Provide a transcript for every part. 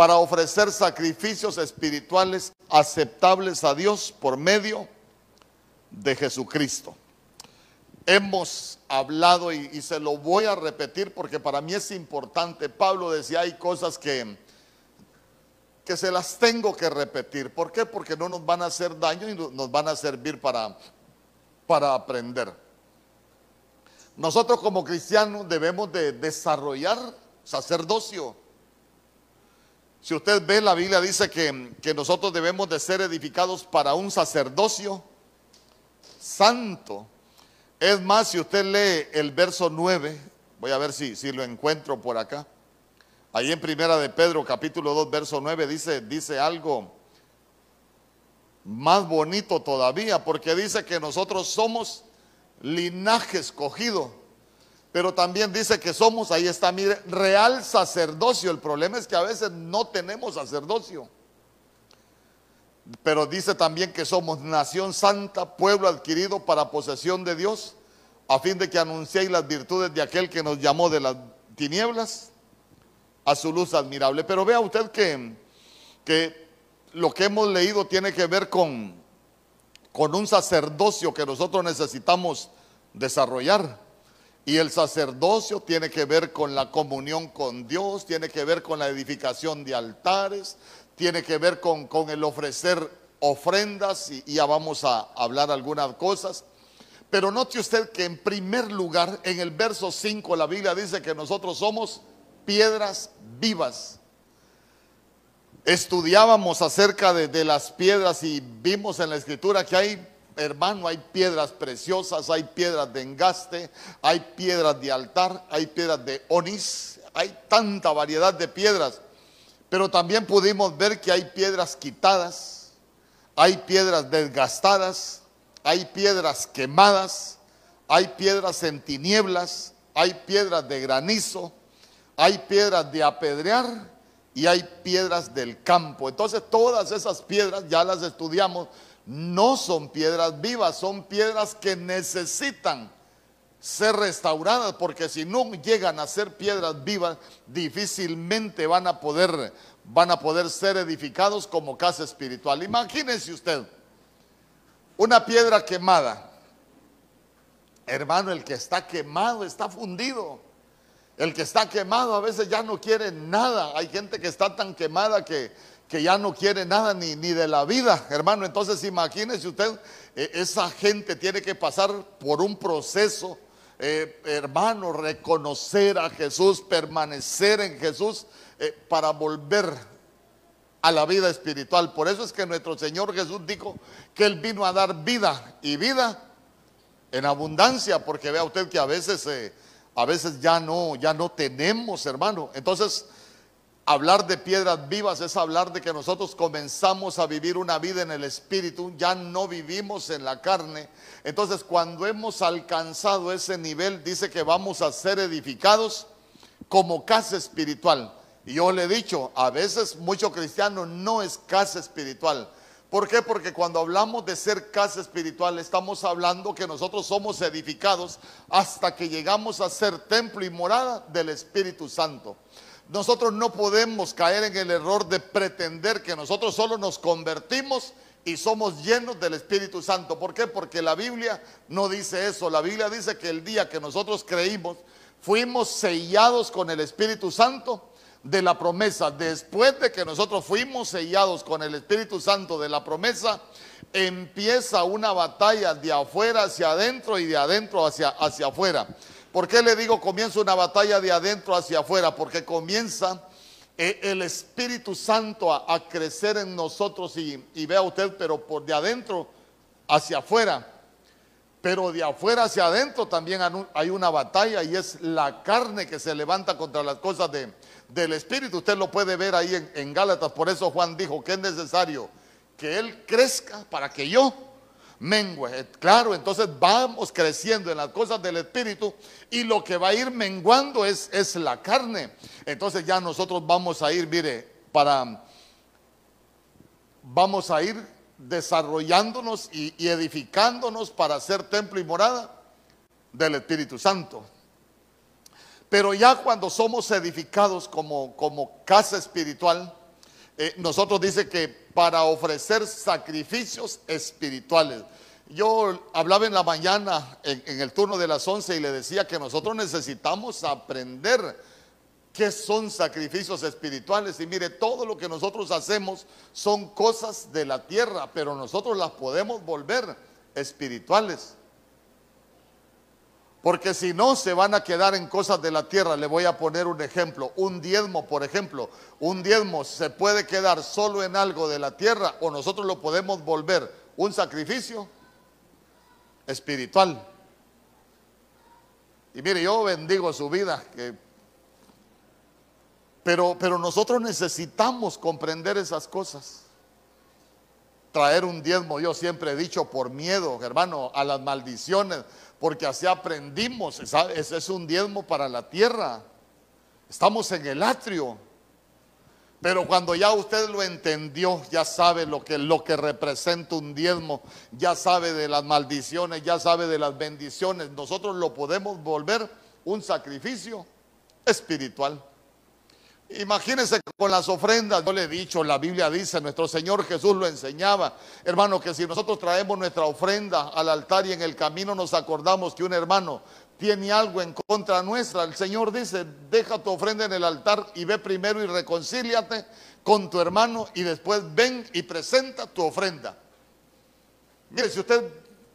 para ofrecer sacrificios espirituales aceptables a Dios por medio de Jesucristo. Hemos hablado y, se lo voy a repetir porque para mí es importante. Pablo decía, hay cosas que, que se las tengo que repetir. ¿Por qué? Porque no nos van a hacer daño y nos van a servir para, para aprender. Nosotros como cristianos debemos de desarrollar sacerdocio. Si usted ve, la Biblia dice que, que nosotros debemos de ser edificados para un sacerdocio santo. Es más, si usted lee el verso 9, voy a ver si, si lo encuentro por acá. Ahí en Primera de Pedro, capítulo 2, verso 9, dice, dice algo más bonito todavía, porque dice que nosotros somos linaje escogido, pero también dice que somos, ahí está, mire, real sacerdocio. El problema es que a veces no tenemos sacerdocio. Pero dice también que somos nación santa, pueblo adquirido para posesión de Dios, a fin de que anunciéis las virtudes de aquel que nos llamó de las tinieblas a su luz admirable. Pero vea usted que, que lo que hemos leído tiene que ver con, con un sacerdocio que nosotros necesitamos desarrollar. Y el sacerdocio tiene que ver con la comunión con Dios, tiene que ver con la edificación de altares, tiene que ver con, el ofrecer ofrendas y, y ya vamos a hablar algunas cosas. Pero note usted que en primer lugar, en el verso 5, la Biblia dice que nosotros somos piedras vivas. Estudiábamos acerca de, de, las piedras y vimos en la escritura que hay, hermano, hay piedras preciosas, hay piedras de engaste, hay piedras de altar, hay piedras de onis, hay tanta variedad de piedras. Pero también pudimos ver que hay piedras quitadas, hay piedras desgastadas, hay piedras quemadas, hay piedras en tinieblas, hay piedras de granizo, hay piedras de apedrear y hay piedras del campo. Entonces todas esas piedras ya las estudiamos, no son piedras vivas, son piedras que necesitan ser restauradas, porque si no llegan a ser piedras vivas, difícilmente van a poder, van a poder ser edificados como casa espiritual. Imagínense usted, una piedra quemada. Hermano, el que está quemado está fundido. El que está quemado a veces ya no quiere nada. Hay gente que está tan quemada que, que ya no quiere nada ni, ni, de la vida, hermano. Entonces imagínese usted, eh, esa gente tiene que pasar por un proceso, eh, hermano, reconocer a Jesús, permanecer en Jesús eh, para volver a la vida espiritual. Por eso es que nuestro Señor Jesús dijo que Él vino a dar vida y vida en abundancia, porque vea usted que a veces a veces ya no, ya no tenemos, hermano. Entonces, hablar de piedras vivas es hablar de que nosotros comenzamos a vivir una vida en el espíritu, ya no vivimos en la carne. Entonces, cuando hemos alcanzado ese nivel, dice que vamos a ser edificados como casa espiritual. Y yo le he dicho, a veces mucho cristiano no es casa espiritual. ¿Por qué? Porque cuando hablamos de ser casa espiritual, estamos hablando que nosotros somos edificados hasta que llegamos a ser templo y morada del Espíritu Santo. Nosotros no podemos caer en el error de pretender que nosotros solo nos convertimos y somos llenos del Espíritu Santo. ¿Por qué? Porque la Biblia no dice eso. La Biblia dice que el día que nosotros creímos, fuimos sellados con el Espíritu Santo de la promesa, después de que nosotros fuimos sellados con el Espíritu Santo de la promesa, empieza una batalla de afuera hacia adentro y de adentro hacia, hacia afuera. ¿Por qué le digo comienza una batalla de adentro hacia afuera? Porque comienza eh, el Espíritu Santo a, crecer en nosotros y, y vea usted, pero por de adentro hacia afuera. Pero de afuera hacia adentro también hay una batalla y es la carne que se levanta contra las cosas de, del Espíritu. Usted lo puede ver ahí en, en, Gálatas. Por eso Juan dijo que es necesario que Él crezca para que yo mengue. Claro, entonces vamos creciendo en las cosas del Espíritu y lo que va a ir menguando es, es la carne. Entonces ya nosotros vamos a ir, mire, para... Vamos a ir desarrollándonos y, y edificándonos para ser templo y morada del Espíritu Santo. Pero ya cuando somos edificados como, como casa espiritual, eh, nosotros dice que para ofrecer sacrificios espirituales. Yo hablaba en la mañana en, en el turno de las 11 y le decía que nosotros necesitamos aprender qué son sacrificios espirituales. Y mire, todo lo que nosotros hacemos son cosas de la tierra, pero nosotros las podemos volver espirituales. Porque si no, se van a quedar en cosas de la tierra. Le voy a poner un ejemplo. Un diezmo, por ejemplo. Un diezmo se puede quedar solo en algo de la tierra o nosotros lo podemos volver un sacrificio espiritual. Y mire, yo bendigo su vida. pero, pero nosotros necesitamos comprender esas cosas. Traer un diezmo, yo siempre he dicho, por miedo, hermano, a las maldiciones porque así aprendimos. Ese es un diezmo para la tierra. Estamos en el atrio. Pero cuando ya usted lo entendió, ya sabe lo que, lo que representa un diezmo, ya sabe de las maldiciones, ya sabe de las bendiciones, nosotros lo podemos volver un sacrificio espiritual. Imagínense con las ofrendas, yo le he dicho, la Biblia dice, nuestro Señor Jesús lo enseñaba, hermano, que si nosotros traemos nuestra ofrenda al altar y en el camino nos acordamos que un hermano tiene algo en contra nuestra, el Señor dice, deja tu ofrenda en el altar y ve primero y reconcíliate con tu hermano y después ven y presenta tu ofrenda. Mire, si usted,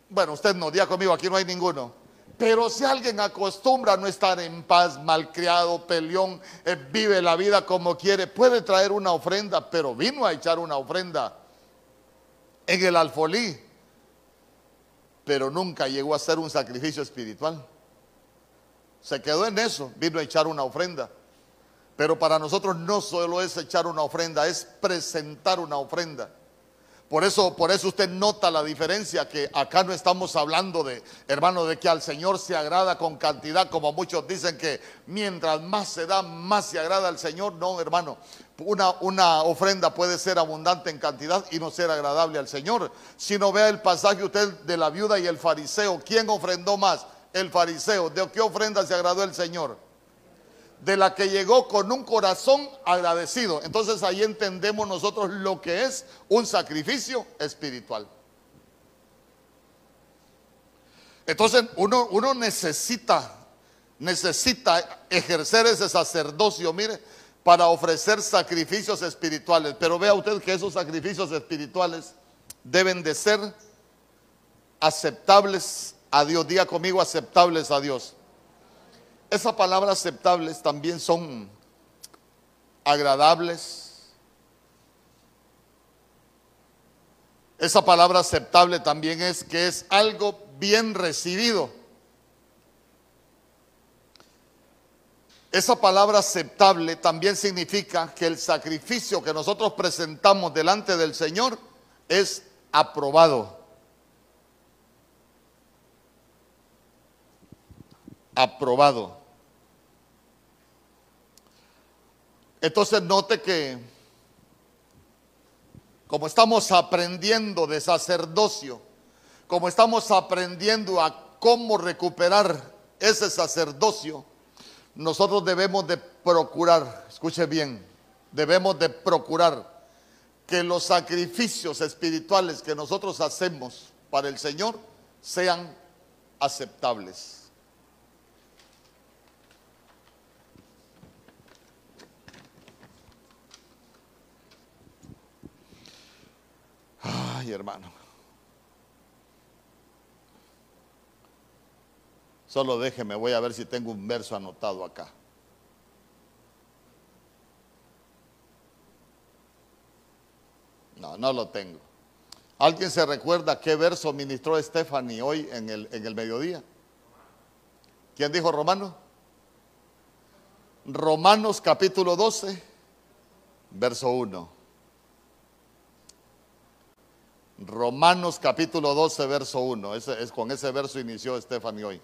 bueno, usted no, día conmigo, aquí no hay ninguno. Pero si alguien acostumbra a no estar en paz, malcriado, peleón, eh, vive la vida como quiere, puede traer una ofrenda, pero vino a echar una ofrenda en el alfolí, pero nunca llegó a ser un sacrificio espiritual. Se quedó en eso, vino a echar una ofrenda. Pero para nosotros no solo es echar una ofrenda, es presentar una ofrenda. Por eso, por eso usted nota la diferencia que acá no estamos hablando de, hermano, de que al Señor se agrada con cantidad, como muchos dicen que mientras más se da, más se agrada al Señor. No, hermano, una, una ofrenda puede ser abundante en cantidad y no ser agradable al Señor. Si no vea el pasaje usted de la viuda y el fariseo, ¿quién ofrendó más? El fariseo. ¿De qué ofrenda se agradó el Señor? De la que llegó con un corazón agradecido. Entonces ahí entendemos nosotros lo que es un sacrificio espiritual. Entonces uno, uno necesita, necesita ejercer ese sacerdocio, mire, para ofrecer sacrificios espirituales. Pero vea usted que esos sacrificios espirituales deben de ser aceptables a Dios. Diga conmigo, aceptables a Dios. Esas palabras aceptables también son agradables. Esa palabra aceptable también es que es algo bien recibido. Esa palabra aceptable también significa que el sacrificio que nosotros presentamos delante del Señor es aprobado. Aprobado. Entonces note que como estamos aprendiendo de sacerdocio, como estamos aprendiendo a cómo recuperar ese sacerdocio, nosotros debemos de procurar, escuche bien, debemos de procurar que los sacrificios espirituales que nosotros hacemos para el Señor sean aceptables. Ay, hermano. Solo déjeme, voy a ver si tengo un verso anotado acá. No, no lo tengo. ¿Alguien se recuerda qué verso ministró Stephanie hoy en el, en el mediodía? ¿Quién dijo Romano? Romanos capítulo 12, verso 1. Romanos capítulo 12, verso 1. Ese, es, con ese verso inició Stephanie hoy.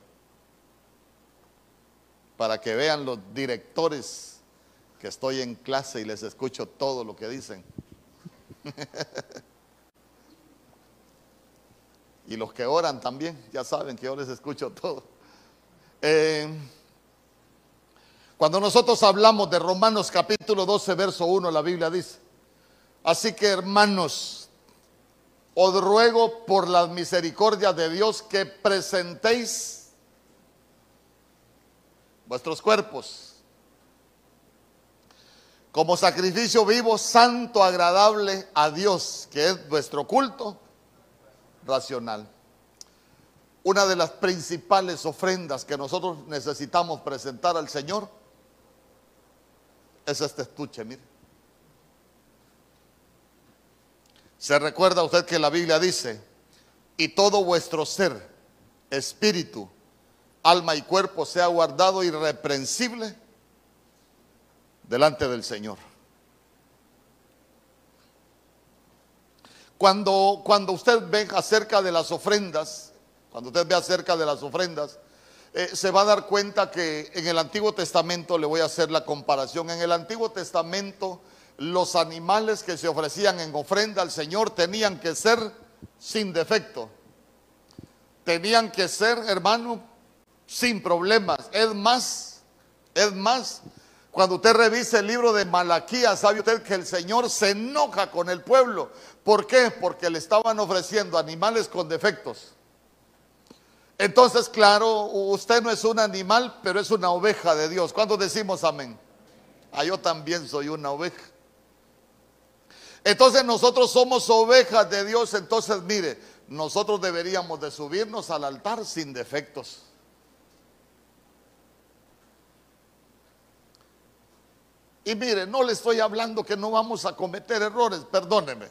Para que vean los directores que estoy en clase y les escucho todo lo que dicen. y los que oran también, ya saben que yo les escucho todo. Eh, cuando nosotros hablamos de Romanos capítulo 12, verso 1, la Biblia dice, Así que hermanos, os ruego por las misericordias de Dios que presentéis vuestros cuerpos como sacrificio vivo, santo, agradable a Dios, que es vuestro culto racional. Una de las principales ofrendas que nosotros necesitamos presentar al Señor es este estuche, mire. Se recuerda usted que la Biblia dice, y todo vuestro ser, espíritu, alma y cuerpo sea guardado irreprensible delante del Señor. Cuando, cuando usted ve acerca de las ofrendas, cuando usted ve acerca de las ofrendas, eh, se va a dar cuenta que en el Antiguo Testamento, le voy a hacer la comparación, en el Antiguo Testamento los animales que se ofrecían en ofrenda al Señor tenían que ser sin defecto. Tenían que ser, hermano, sin problemas. Es más, es más, cuando usted revise el libro de Malaquías, sabe usted que el Señor se enoja con el pueblo. ¿Por qué? Porque le estaban ofreciendo animales con defectos. Entonces, claro, usted no es un animal, pero es una oveja de Dios. ¿Cuándo decimos amén? Ah, yo también soy una oveja. Entonces nosotros somos ovejas de Dios, entonces mire, nosotros deberíamos de subirnos al altar sin defectos. Y mire, no le estoy hablando que no vamos a cometer errores, perdóneme.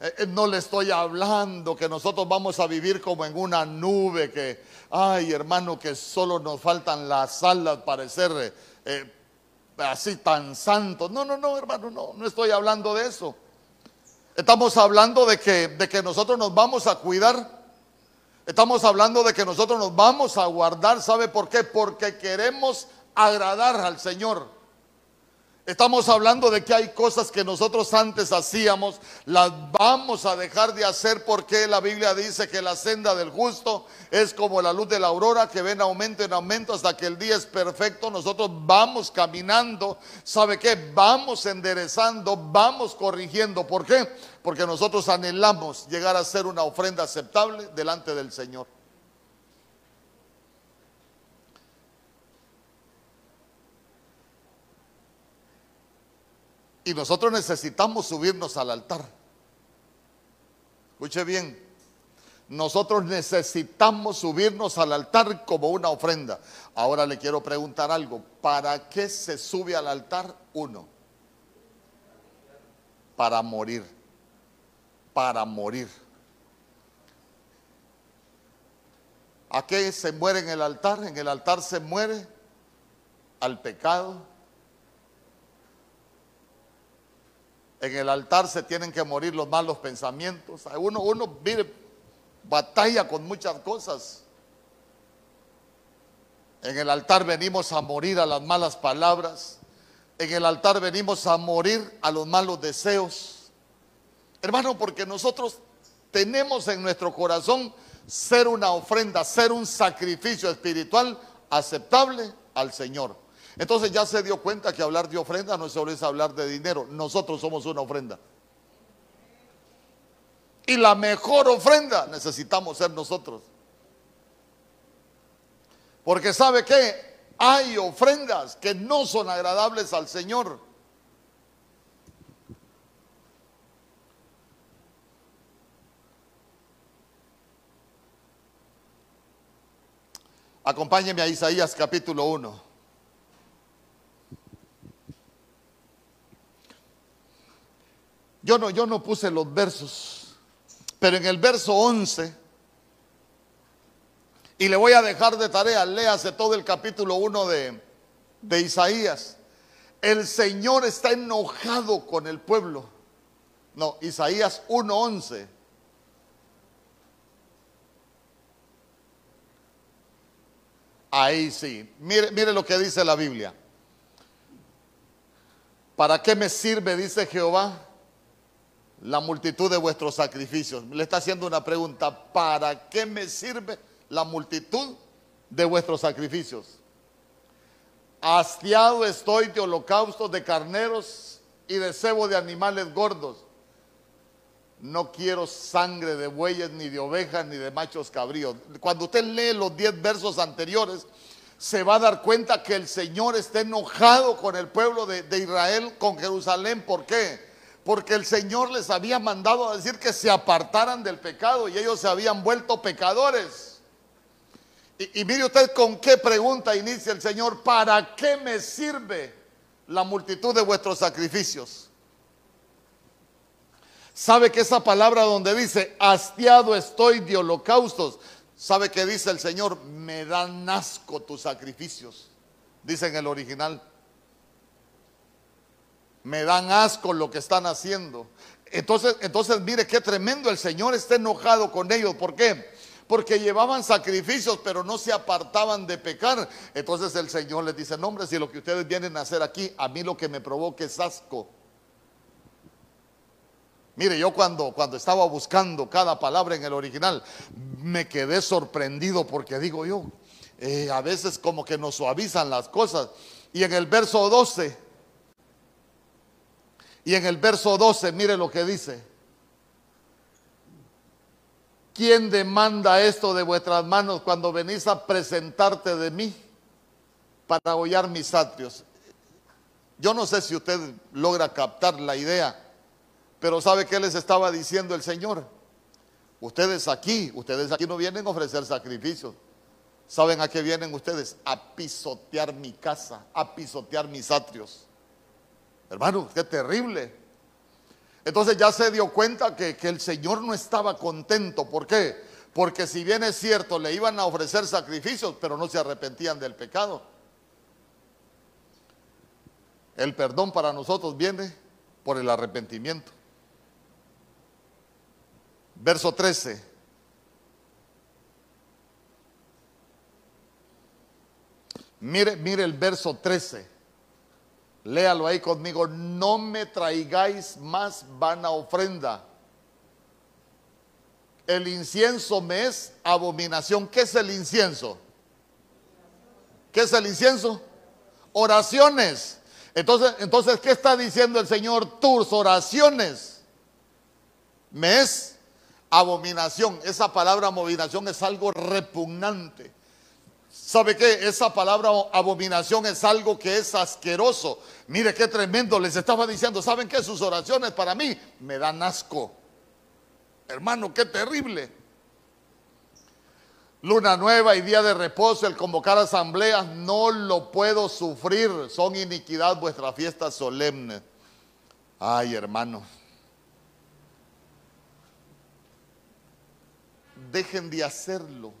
Eh, eh, no le estoy hablando que nosotros vamos a vivir como en una nube, que, ay hermano, que solo nos faltan las alas para ser eh, así tan santos. No, no, no, hermano, no, no estoy hablando de eso. Estamos hablando de que, de que nosotros nos vamos a cuidar. Estamos hablando de que nosotros nos vamos a guardar. ¿Sabe por qué? Porque queremos agradar al Señor. Estamos hablando de que hay cosas que nosotros antes hacíamos, las vamos a dejar de hacer porque la Biblia dice que la senda del justo es como la luz de la aurora que ven aumento en aumento hasta que el día es perfecto. Nosotros vamos caminando, ¿sabe qué? Vamos enderezando, vamos corrigiendo. ¿Por qué? Porque nosotros anhelamos llegar a ser una ofrenda aceptable delante del Señor. Y nosotros necesitamos subirnos al altar. Escuche bien, nosotros necesitamos subirnos al altar como una ofrenda. Ahora le quiero preguntar algo. ¿Para qué se sube al altar uno? Para morir. Para morir. ¿A qué se muere en el altar? En el altar se muere al pecado, En el altar se tienen que morir los malos pensamientos. Uno, uno mire, batalla con muchas cosas. En el altar venimos a morir a las malas palabras. En el altar venimos a morir a los malos deseos. Hermano, porque nosotros tenemos en nuestro corazón ser una ofrenda, ser un sacrificio espiritual aceptable al Señor. Entonces ya se dio cuenta que hablar de ofrenda no solo es hablar de dinero, nosotros somos una ofrenda. Y la mejor ofrenda necesitamos ser nosotros. Porque sabe que hay ofrendas que no son agradables al Señor. Acompáñeme a Isaías capítulo 1. Yo no, yo no puse los versos, pero en el verso 11, y le voy a dejar de tarea, léase todo el capítulo 1 de, de Isaías. El Señor está enojado con el pueblo. No, Isaías 1.11. Ahí sí. Mire, mire lo que dice la Biblia. ¿Para qué me sirve, dice Jehová, la multitud de vuestros sacrificios. Le está haciendo una pregunta, ¿para qué me sirve la multitud de vuestros sacrificios? Hastiado estoy de holocaustos de carneros y de cebo de animales gordos. no quiero sangre de bueyes, ni de ovejas, ni de machos cabríos. Cuando usted lee los diez versos anteriores, se va a dar cuenta que el Señor está enojado con el pueblo de, de Israel, con Jerusalén. ¿Por qué? Porque el Señor les había mandado a decir que se apartaran del pecado y ellos se habían vuelto pecadores. Y, mire usted con qué pregunta inicia el Señor, ¿para qué me sirve la multitud de vuestros sacrificios? ¿Sabe que esa palabra donde dice, hastiado estoy de holocaustos? ¿Sabe que dice el Señor? Me dan asco tus sacrificios. Dice en el original me dan asco lo que están haciendo. Entonces, entonces mire qué tremendo, el Señor está enojado con ellos. ¿Por qué? Porque llevaban sacrificios, pero no se apartaban de pecar. Entonces el Señor les dice, no hombre, si lo que ustedes vienen a hacer aquí, a mí lo que me provoca es asco. Mire, yo cuando, cuando estaba buscando cada palabra en el original, me quedé sorprendido porque digo yo, eh, a veces como que nos suavizan las cosas. Y en el verso 12 y en el verso 12, mire lo que dice. ¿Quién demanda esto de vuestras manos cuando venís a presentarte de mí para hollar mis atrios? Yo no sé si usted logra captar la idea, pero ¿sabe qué les estaba diciendo el Señor? Ustedes aquí, ustedes aquí no vienen a ofrecer sacrificios. ¿Saben a qué vienen ustedes? A pisotear mi casa, a pisotear mis atrios. Hermano, qué terrible. Entonces ya se dio cuenta que, el Señor no estaba contento. ¿Por qué? Porque si bien es cierto, le iban a ofrecer sacrificios, pero no se arrepentían del pecado. El perdón para nosotros viene por el arrepentimiento. Verso 13. Mire, mire el verso 13. Léalo ahí conmigo. No me traigáis más vana ofrenda. El incienso me es abominación. ¿Qué es el incienso? ¿Qué es el incienso? Oraciones. Entonces, entonces, ¿qué está diciendo el Señor? Tus oraciones me es abominación. Esa palabra abominación es algo repugnante. ¿Sabe qué? Esa palabra abominación es algo que es asqueroso. Mire qué tremendo. Les estaba diciendo, ¿saben qué? Sus oraciones para mí me dan asco. Hermano, qué terrible. Luna nueva y día de reposo, el convocar asambleas, no lo puedo sufrir. Son iniquidad vuestras fiestas solemnes. Ay, hermano. Dejen de hacerlo.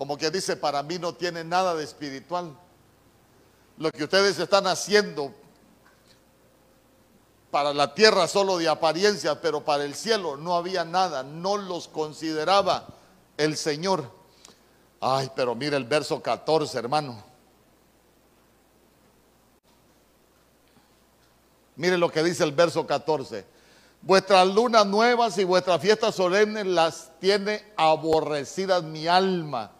Como que dice, para mí no tiene nada de espiritual. Lo que ustedes están haciendo para la tierra solo de apariencia, pero para el cielo no había nada, no los consideraba el Señor. Ay, pero mire el verso 14, hermano. Mire lo que dice el verso 14. Vuestras lunas nuevas y vuestras fiestas solemnes las tiene aborrecidas mi alma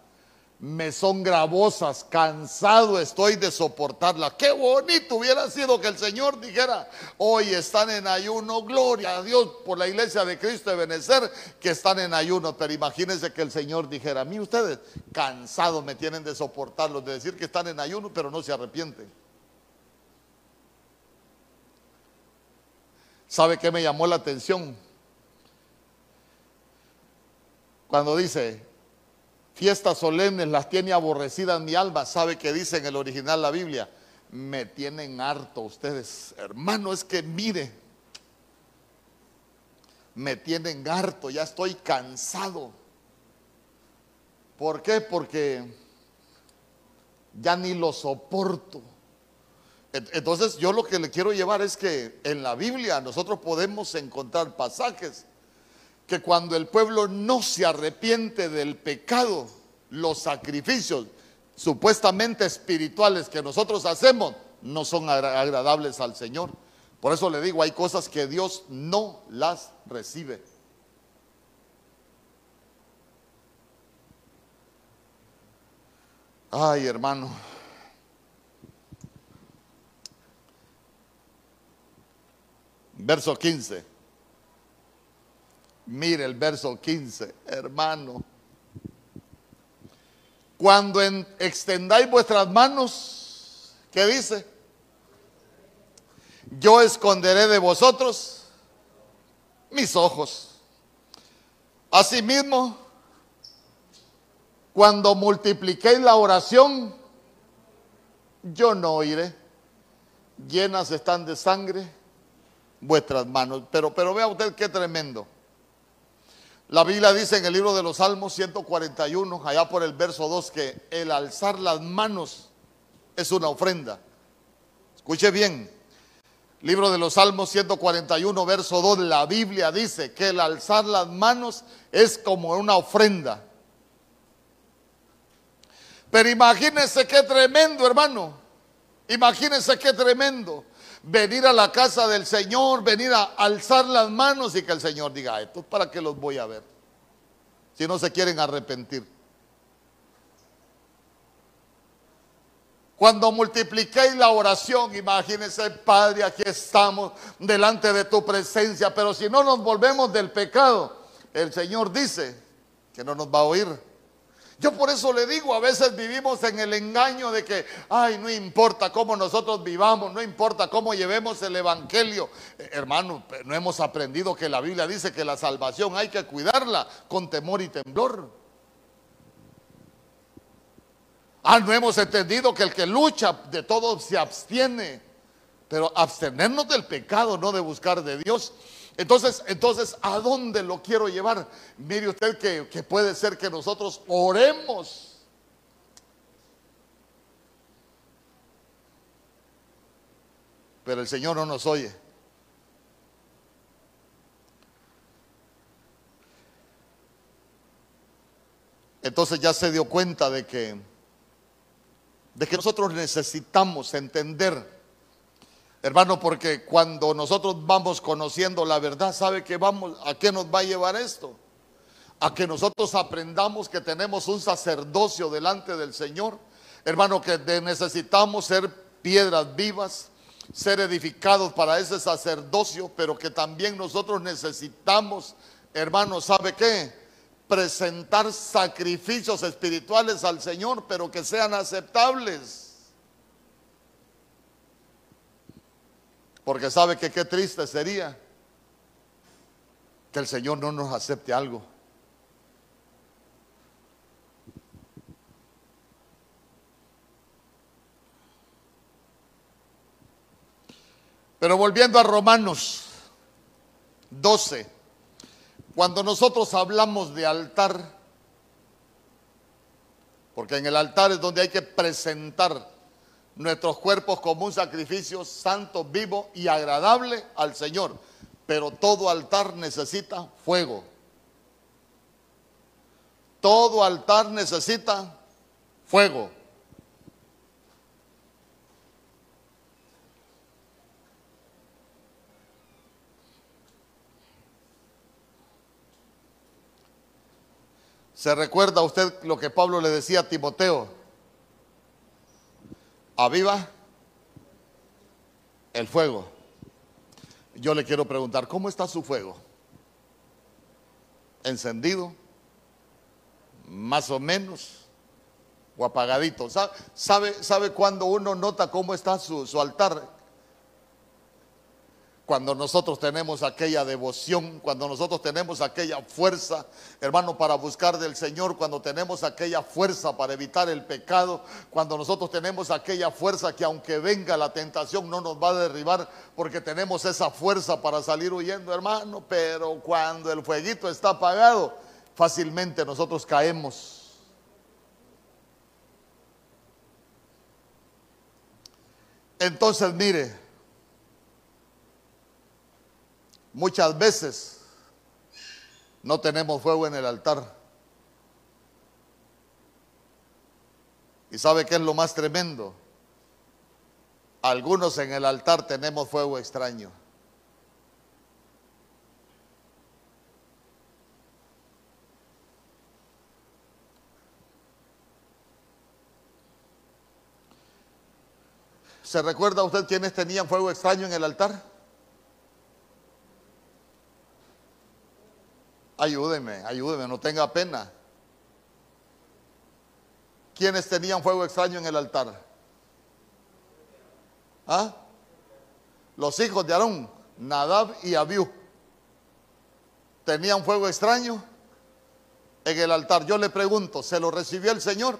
me son gravosas, cansado estoy de soportarla. Qué bonito hubiera sido que el Señor dijera, hoy están en ayuno, gloria a Dios por la iglesia de Cristo de Benecer que están en ayuno. Pero imagínense que el Señor dijera, a mí ustedes cansados me tienen de soportarlos, de decir que están en ayuno, pero no se arrepienten. ¿Sabe qué me llamó la atención? Cuando dice, fiestas solemnes las tiene aborrecidas mi alma. ¿Sabe qué dice en el original la Biblia? Me tienen harto ustedes. Hermano, es que mire, me tienen harto, ya estoy cansado. ¿Por qué? Porque ya ni lo soporto. Entonces yo lo que le quiero llevar es que en la Biblia nosotros podemos encontrar pasajes que cuando el pueblo no se arrepiente del pecado, los sacrificios supuestamente espirituales que nosotros hacemos no son agradables al Señor. Por eso le digo, hay cosas que Dios no las recibe. Ay, hermano. Verso 15. Mire el verso 15, hermano. Cuando extendáis vuestras manos, ¿qué dice? Yo esconderé de vosotros mis ojos. Asimismo, cuando multipliquéis la oración, yo no oiré. Llenas están de sangre vuestras manos. Pero, pero vea usted qué tremendo. La Biblia dice en el libro de los Salmos 141, allá por el verso 2, que el alzar las manos es una ofrenda. Escuche bien, libro de los Salmos 141, verso 2, la Biblia dice que el alzar las manos es como una ofrenda. Pero imagínense qué tremendo, hermano. Imagínense qué tremendo venir a la casa del Señor, venir a alzar las manos y que el Señor diga, esto para qué los voy a ver, si no se quieren arrepentir. Cuando multipliquéis la oración, imagínense, Padre, aquí estamos delante de tu presencia, pero si no nos volvemos del pecado, el Señor dice que no nos va a oír. Yo por eso le digo, a veces vivimos en el engaño de que, ay, no importa cómo nosotros vivamos, no importa cómo llevemos el Evangelio. Eh, hermano, no hemos aprendido que la Biblia dice que la salvación hay que cuidarla con temor y temblor. Ah, no hemos entendido que el que lucha de todo se abstiene. Pero abstenernos del pecado, no de buscar de Dios. Entonces, entonces, ¿a dónde lo quiero llevar? Mire usted que, puede ser que nosotros oremos. Pero el Señor no nos oye. Entonces ya se dio cuenta de que de que nosotros necesitamos entender Hermano, porque cuando nosotros vamos conociendo la verdad, ¿sabe que vamos a qué nos va a llevar esto? A que nosotros aprendamos que tenemos un sacerdocio delante del Señor. Hermano, que necesitamos ser piedras vivas, ser edificados para ese sacerdocio, pero que también nosotros necesitamos, hermano, ¿sabe qué? Presentar sacrificios espirituales al Señor, pero que sean aceptables. Porque sabe que qué triste sería que el Señor no nos acepte algo. Pero volviendo a Romanos 12, cuando nosotros hablamos de altar, porque en el altar es donde hay que presentar nuestros cuerpos como un sacrificio santo, vivo y agradable al Señor. Pero todo altar necesita fuego. Todo altar necesita fuego. ¿Se recuerda usted lo que Pablo le decía a Timoteo? Aviva el fuego. Yo le quiero preguntar, ¿cómo está su fuego? ¿Encendido? ¿Más o menos? ¿O apagadito? ¿Sabe, sabe, cuando uno nota cómo está su, su altar? Cuando nosotros tenemos aquella devoción, cuando nosotros tenemos aquella fuerza, hermano, para buscar del Señor, cuando tenemos aquella fuerza para evitar el pecado, cuando nosotros tenemos aquella fuerza que aunque venga la tentación no nos va a derribar, porque tenemos esa fuerza para salir huyendo, hermano, pero cuando el fueguito está apagado, fácilmente nosotros caemos. Entonces, mire, Muchas veces no tenemos fuego en el altar. ¿Y sabe qué es lo más tremendo? Algunos en el altar tenemos fuego extraño. ¿Se recuerda usted quiénes tenían fuego extraño en el altar? Ayúdeme, ayúdeme, no tenga pena. ¿Quiénes tenían fuego extraño en el altar? ¿Ah? Los hijos de Aarón, Nadab y Abiú, tenían fuego extraño en el altar. Yo le pregunto, ¿se lo recibió el Señor?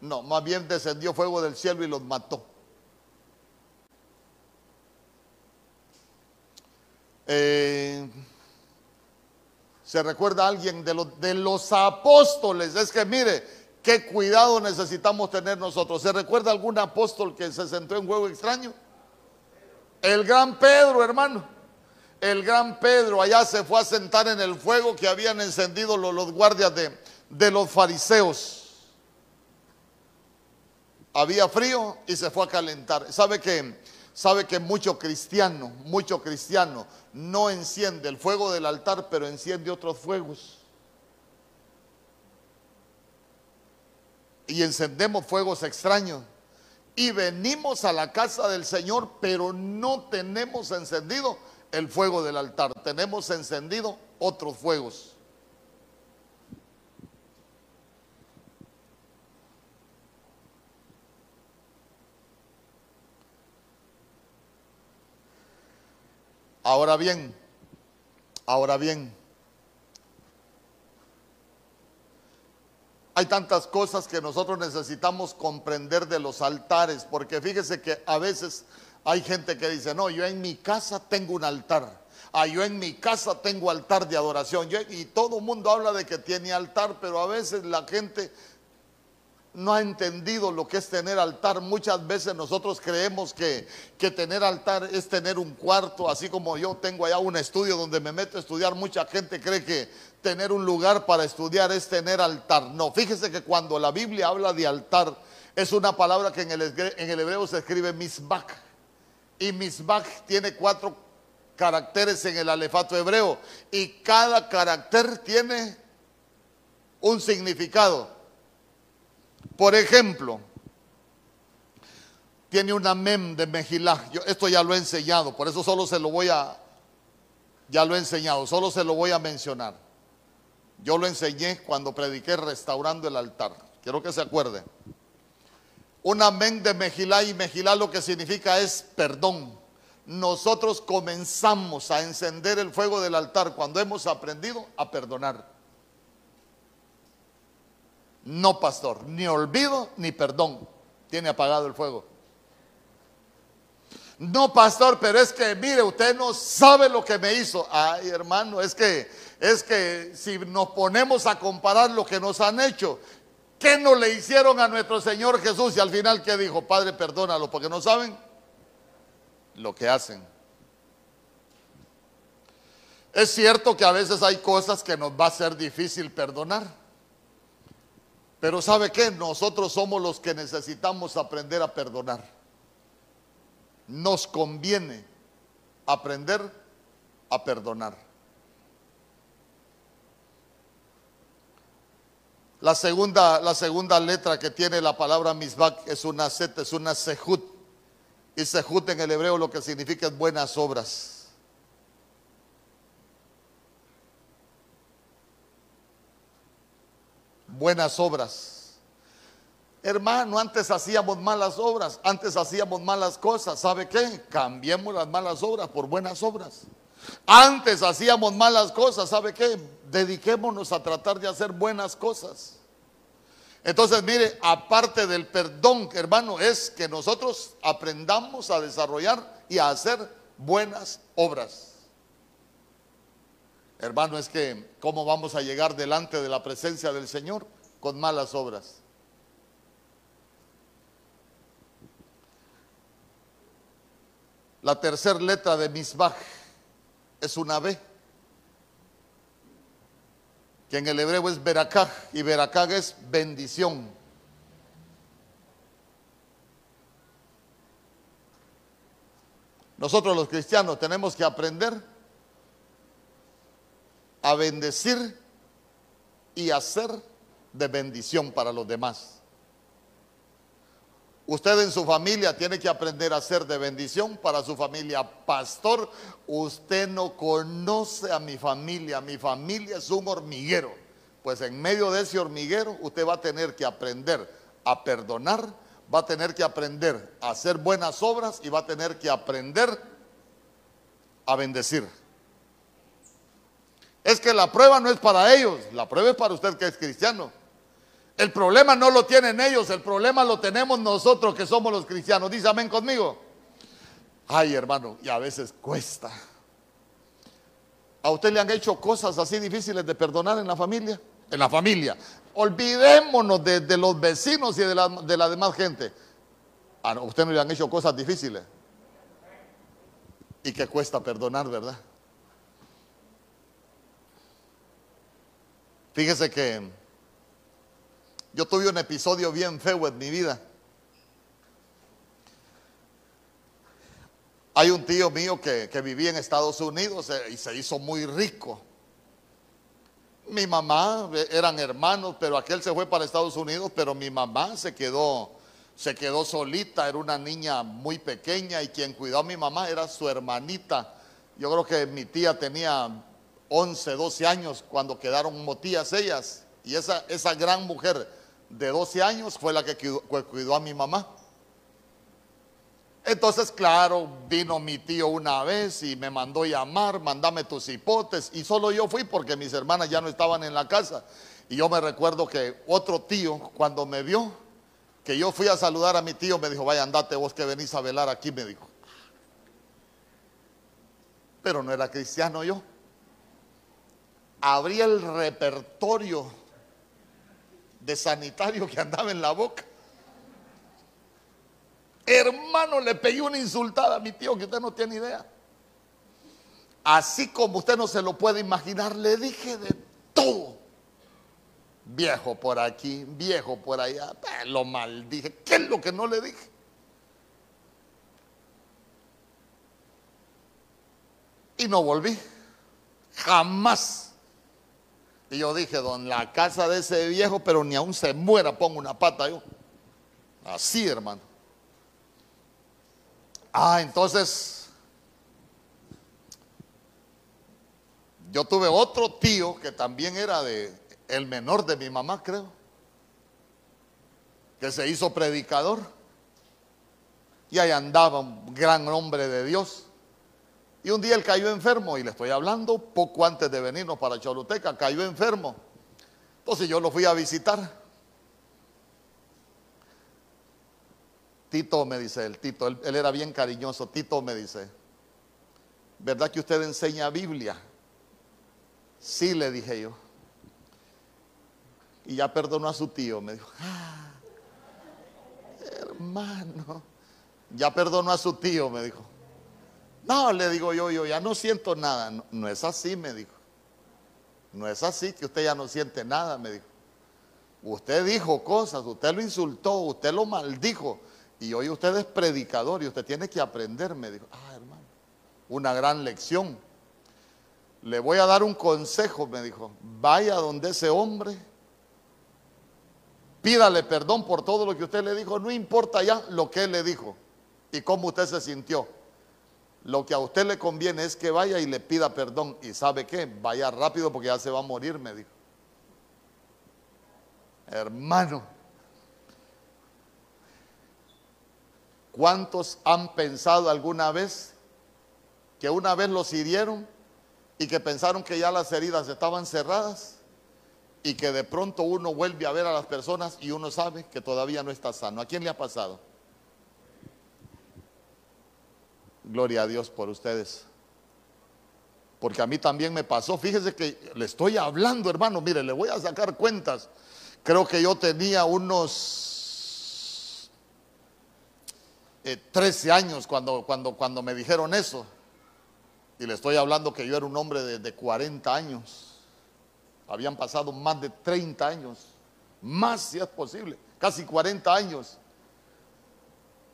No, más bien descendió fuego del cielo y los mató. Eh, ¿Se recuerda alguien de los, apóstoles? Es que mire, ¿Qué cuidado necesitamos tener nosotros? ¿Se recuerda algún apóstol que se sentó en huevo extraño? El gran Pedro, hermano. El gran Pedro allá se fue a sentar en el fuego que habían encendido los, guardias de, de los fariseos. Había frío y se fue a calentar. ¿Sabe que, sabe que mucho cristiano, mucho cristiano no enciende el fuego del altar, pero enciende otros fuegos? y encendemos fuegos extraños. Y venimos a la casa del Señor, pero no tenemos encendido el fuego del altar. Tenemos encendido otros fuegos. Ahora bien, ahora bien, Hay tantas cosas que nosotros necesitamos comprender de los altares, porque fíjese que a veces hay gente que dice, no, yo en mi casa tengo un altar. Ah, yo en mi casa tengo altar de adoración. y todo el mundo habla de que tiene altar, pero a veces la gente no ha entendido lo que es tener altar. Muchas veces nosotros creemos que, que, tener altar es tener un cuarto, así como yo tengo allá un estudio donde me meto a estudiar. Mucha gente cree que tener un lugar para estudiar es tener altar. No, fíjese que cuando la Biblia habla de altar, es una palabra que en el, en el hebreo se escribe misbach. Y misbach tiene cuatro caracteres en el alefato hebreo. Y cada carácter tiene un significado. Por ejemplo, tiene una mem de Mejilá. Yo esto ya lo he enseñado, por eso solo se lo voy a, ya lo he enseñado, solo se lo voy a mencionar. Yo lo enseñé cuando prediqué restaurando el altar. Quiero que se acuerde. Una mem de Mejilá y Mejilá lo que significa es perdón. Nosotros comenzamos a encender el fuego del altar cuando hemos aprendido a perdonar. No, pastor, ni olvido ni perdón. Tiene apagado el fuego. No, pastor, pero es que mire, usted no sabe lo que me hizo. Ay, hermano, es que es que si nos ponemos a comparar lo que nos han hecho, ¿qué no le hicieron a nuestro Señor Jesús? Y al final, ¿qué dijo? Padre, perdónalo, porque no saben lo que hacen. Es cierto que a veces hay cosas que nos va a ser difícil perdonar. Pero ¿sabe qué? Nosotros somos los que necesitamos aprender a perdonar. Nos conviene aprender a perdonar. La segunda, la segunda letra que tiene la palabra misbak es una set, es una sehut. Y sehut en el hebreo lo que significa es buenas obras. Buenas obras. Hermano, antes hacíamos malas obras, antes hacíamos malas cosas. ¿Sabe qué? Cambiemos las malas obras por buenas obras. Antes hacíamos malas cosas, ¿sabe qué? Dediquémonos a tratar de hacer buenas cosas. Entonces, mire, aparte del perdón, hermano, es que nosotros aprendamos a desarrollar y a hacer buenas obras. Hermano, es que ¿cómo vamos a llegar delante de la presencia del Señor con malas obras? La tercera letra de Misbah es una B, que en el hebreo es Berakah, y Berakah es bendición. Nosotros los cristianos tenemos que aprender a bendecir y hacer de bendición para los demás. Usted en su familia tiene que aprender a ser de bendición para su familia. Pastor, usted no conoce a mi familia. Mi familia es un hormiguero. Pues en medio de ese hormiguero usted va a tener que aprender a perdonar, va a tener que aprender a hacer buenas obras y va a tener que aprender a bendecir. Es que la prueba no es para ellos, la prueba es para usted que es cristiano. El problema no lo tienen ellos, el problema lo tenemos nosotros que somos los cristianos. Dice amén conmigo. Ay, hermano, y a veces cuesta. ¿A usted le han hecho cosas así difíciles de perdonar en la familia? En la familia. Olvidémonos de, los vecinos y de la, de la demás gente. A usted no le han hecho cosas difíciles. Y que cuesta perdonar, ¿verdad? Fíjese que yo tuve un episodio bien feo en mi vida. Hay un tío mío que, vivía en Estados Unidos eh, y se hizo muy rico. Mi mamá eh, eran hermanos, pero aquel se fue para Estados Unidos, pero mi mamá se quedó, se quedó solita, era una niña muy pequeña y quien cuidó a mi mamá era su hermanita. Yo creo que mi tía tenía 11, 12 años cuando quedaron motías ellas. Y esa, esa gran mujer de 12 años fue la que cuidó, a mi mamá. Entonces, claro, vino mi tío una vez y me mandó llamar, mandame tus hipotes. Y solo yo fui porque mis hermanas ya no estaban en la casa. Y yo me recuerdo que otro tío, cuando me vio, que yo fui a saludar a mi tío, me dijo, vaya, andate vos que venís a velar aquí, me dijo. Pero no era cristiano yo. Abría el repertorio de sanitario que andaba en la boca. Hermano, le pegué una insultada a mi tío que usted no tiene idea. Así como usted no se lo puede imaginar, le dije de todo. Viejo por aquí, viejo por allá. Eh, lo maldije. ¿Qué es lo que no le dije? Y no volví. Jamás y yo dije, don, la casa de ese viejo, pero ni aún se muera, pongo una pata yo. Así, hermano. Ah, entonces, yo tuve otro tío que también era de el menor de mi mamá, creo, que se hizo predicador. Y ahí andaba un gran hombre de Dios. Y un día él cayó enfermo, y le estoy hablando poco antes de venirnos para Choluteca, cayó enfermo. Entonces yo lo fui a visitar. Tito me dice, el Tito, él, él, era bien cariñoso. Tito me dice, ¿verdad que usted enseña Biblia? Sí, le dije yo. Y ya perdonó a su tío. Me dijo, ah, hermano, ya perdonó a su tío, me dijo. No, le digo yo, yo ya no siento nada. No, es así, me dijo. No es así que usted ya no siente nada, me dijo. Usted dijo cosas, usted lo insultó, usted lo maldijo. Y hoy usted es predicador y usted tiene que aprender, me dijo. Ah, hermano, una gran lección. Le voy a dar un consejo, me dijo. Vaya donde ese hombre, pídale perdón por todo lo que usted le dijo. No importa ya lo que él le dijo y cómo usted se sintió. Lo que a usted le conviene es que vaya y le pida perdón. ¿Y sabe qué? Vaya rápido porque ya se va a morir, me dijo. Hermano, ¿cuántos han pensado alguna vez que una vez los hirieron y que pensaron que ya las heridas estaban cerradas y que de pronto uno vuelve a ver a las personas y uno sabe que todavía no está sano? ¿A quién le ha pasado? Gloria a Dios por ustedes. Porque a mí también me pasó. Fíjese que le estoy hablando, hermano. Mire, le voy a sacar cuentas. Creo que yo tenía unos 13 eh, años cuando, cuando, cuando me dijeron eso. Y le estoy hablando que yo era un hombre de, de 40 años. Habían pasado más de 30 años. Más si es posible. Casi 40 años.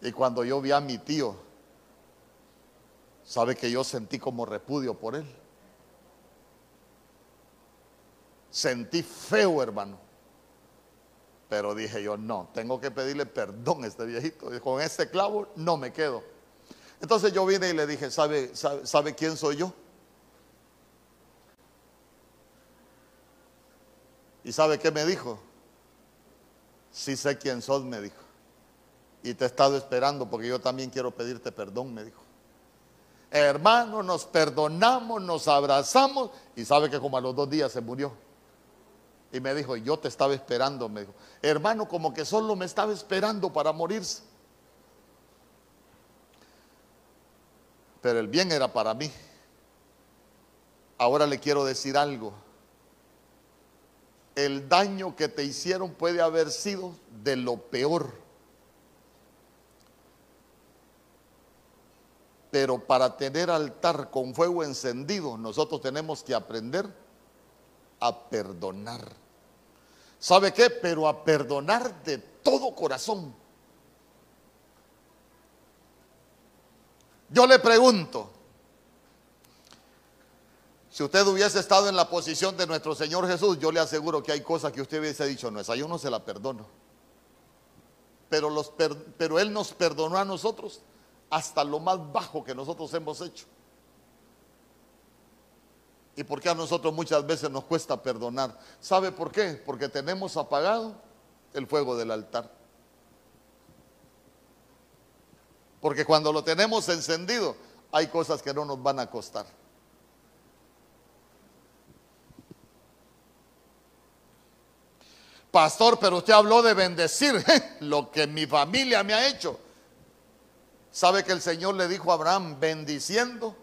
Y cuando yo vi a mi tío ¿Sabe que yo sentí como repudio por él? Sentí feo, hermano. Pero dije yo, no, tengo que pedirle perdón a este viejito. Con este clavo no me quedo. Entonces yo vine y le dije, ¿sabe, sabe, sabe quién soy yo? ¿Y sabe qué me dijo? Sí sé quién sos, me dijo. Y te he estado esperando porque yo también quiero pedirte perdón, me dijo. Hermano, nos perdonamos, nos abrazamos y sabe que como a los dos días se murió. Y me dijo, yo te estaba esperando. Hermano, como que solo me estaba esperando para morirse. Pero el bien era para mí. Ahora le quiero decir algo el daño que te hicieron puede haber sido de lo peor. Pero para tener altar con fuego encendido, nosotros tenemos que aprender a perdonar. ¿Sabe qué? Pero a perdonar de todo corazón. Yo le pregunto, si usted hubiese estado en la posición de nuestro Señor Jesús, yo le aseguro que hay cosas que usted hubiese dicho, no, esa yo no se la perdono. Pero, pero Él nos perdonó a nosotros hasta lo más bajo que nosotros hemos hecho. ¿Y por qué a nosotros muchas veces nos cuesta perdonar? ¿Sabe por qué? Porque tenemos apagado el fuego del altar. Porque cuando lo tenemos encendido, hay cosas que no nos van a costar. Pastor, pero usted habló de bendecir lo que mi familia me ha hecho. ¿Sabe que el Señor le dijo a Abraham, bendiciendo,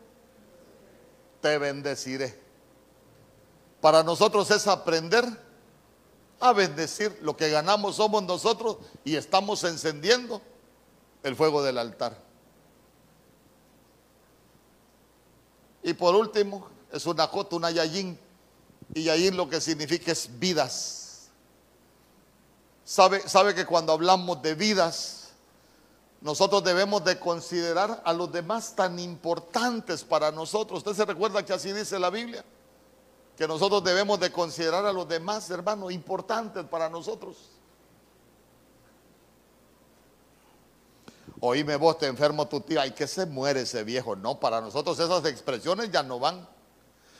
te bendeciré? Para nosotros es aprender a bendecir. Lo que ganamos somos nosotros y estamos encendiendo el fuego del altar. Y por último, es una jota, una yayin. Y yayin lo que significa es vidas. Sabe, sabe que cuando hablamos de vidas, nosotros debemos de considerar a los demás tan importantes para nosotros. ¿Usted se recuerda que así dice la Biblia? Que nosotros debemos de considerar a los demás, hermanos, importantes para nosotros. Oíme vos, te enfermo tu tía, ay que se muere ese viejo. No, para nosotros esas expresiones ya no van.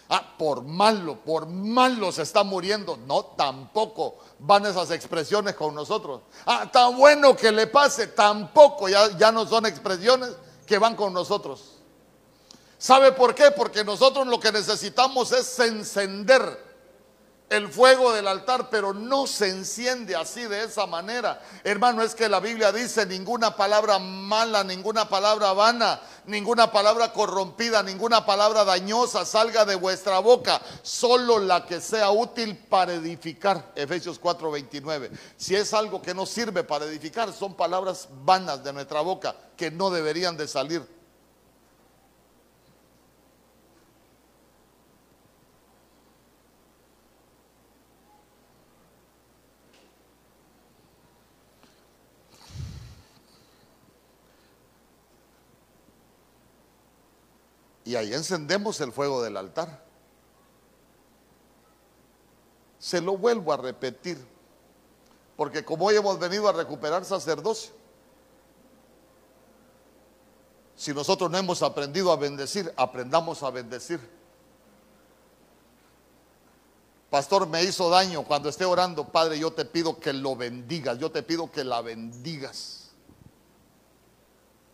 Ah, por malo, por malo se está muriendo. No, tampoco van esas expresiones con nosotros. Ah, tan bueno que le pase, tampoco ya, ya no son expresiones que van con nosotros. ¿Sabe por qué? Porque nosotros lo que necesitamos es encender el fuego del altar, pero no se enciende así de esa manera. Hermano, es que la Biblia dice ninguna palabra mala, ninguna palabra vana, ninguna palabra corrompida, ninguna palabra dañosa salga de vuestra boca, solo la que sea útil para edificar. Efesios 4:29. Si es algo que no sirve para edificar, son palabras vanas de nuestra boca que no deberían de salir. Y ahí encendemos el fuego del altar. Se lo vuelvo a repetir, porque como hoy hemos venido a recuperar sacerdocio, si nosotros no hemos aprendido a bendecir, aprendamos a bendecir. Pastor, me hizo daño cuando esté orando, Padre, yo te pido que lo bendigas, yo te pido que la bendigas,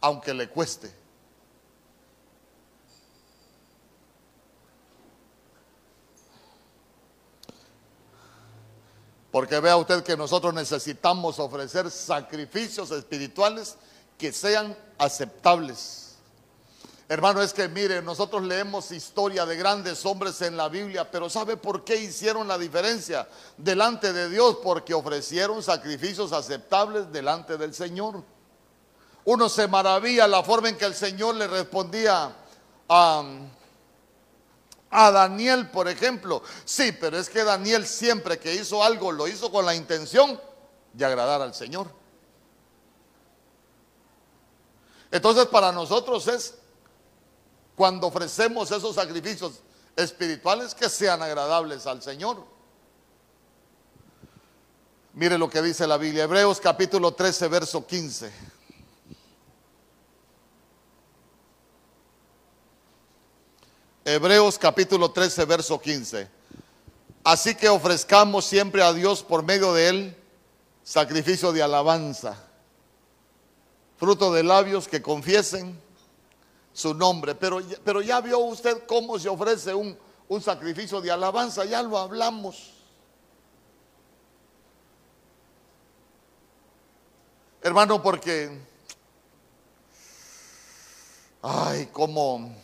aunque le cueste. Porque vea usted que nosotros necesitamos ofrecer sacrificios espirituales que sean aceptables. Hermano, es que mire, nosotros leemos historia de grandes hombres en la Biblia, pero ¿sabe por qué hicieron la diferencia delante de Dios? Porque ofrecieron sacrificios aceptables delante del Señor. Uno se maravilla la forma en que el Señor le respondía a a Daniel, por ejemplo. Sí, pero es que Daniel siempre que hizo algo lo hizo con la intención de agradar al Señor. Entonces para nosotros es cuando ofrecemos esos sacrificios espirituales que sean agradables al Señor. Mire lo que dice la Biblia, Hebreos capítulo 13, verso 15. Hebreos capítulo 13, verso 15. Así que ofrezcamos siempre a Dios por medio de él sacrificio de alabanza, fruto de labios que confiesen su nombre. Pero, pero ya vio usted cómo se ofrece un, un sacrificio de alabanza, ya lo hablamos. Hermano, porque, ay, cómo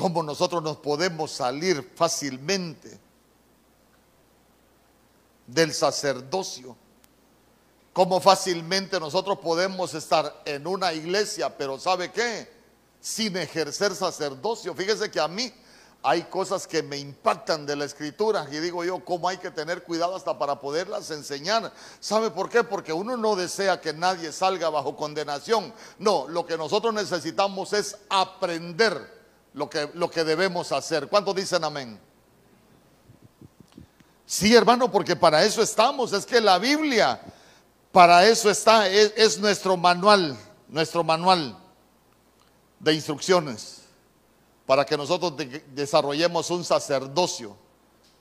cómo nosotros nos podemos salir fácilmente del sacerdocio, cómo fácilmente nosotros podemos estar en una iglesia, pero ¿sabe qué? Sin ejercer sacerdocio. Fíjese que a mí hay cosas que me impactan de la escritura y digo yo, cómo hay que tener cuidado hasta para poderlas enseñar. ¿Sabe por qué? Porque uno no desea que nadie salga bajo condenación. No, lo que nosotros necesitamos es aprender lo que, lo que debemos hacer. ¿Cuántos dicen amén? Sí, hermano, porque para eso estamos. Es que la Biblia, para eso está, es, es nuestro manual, nuestro manual de instrucciones, para que nosotros de- desarrollemos un sacerdocio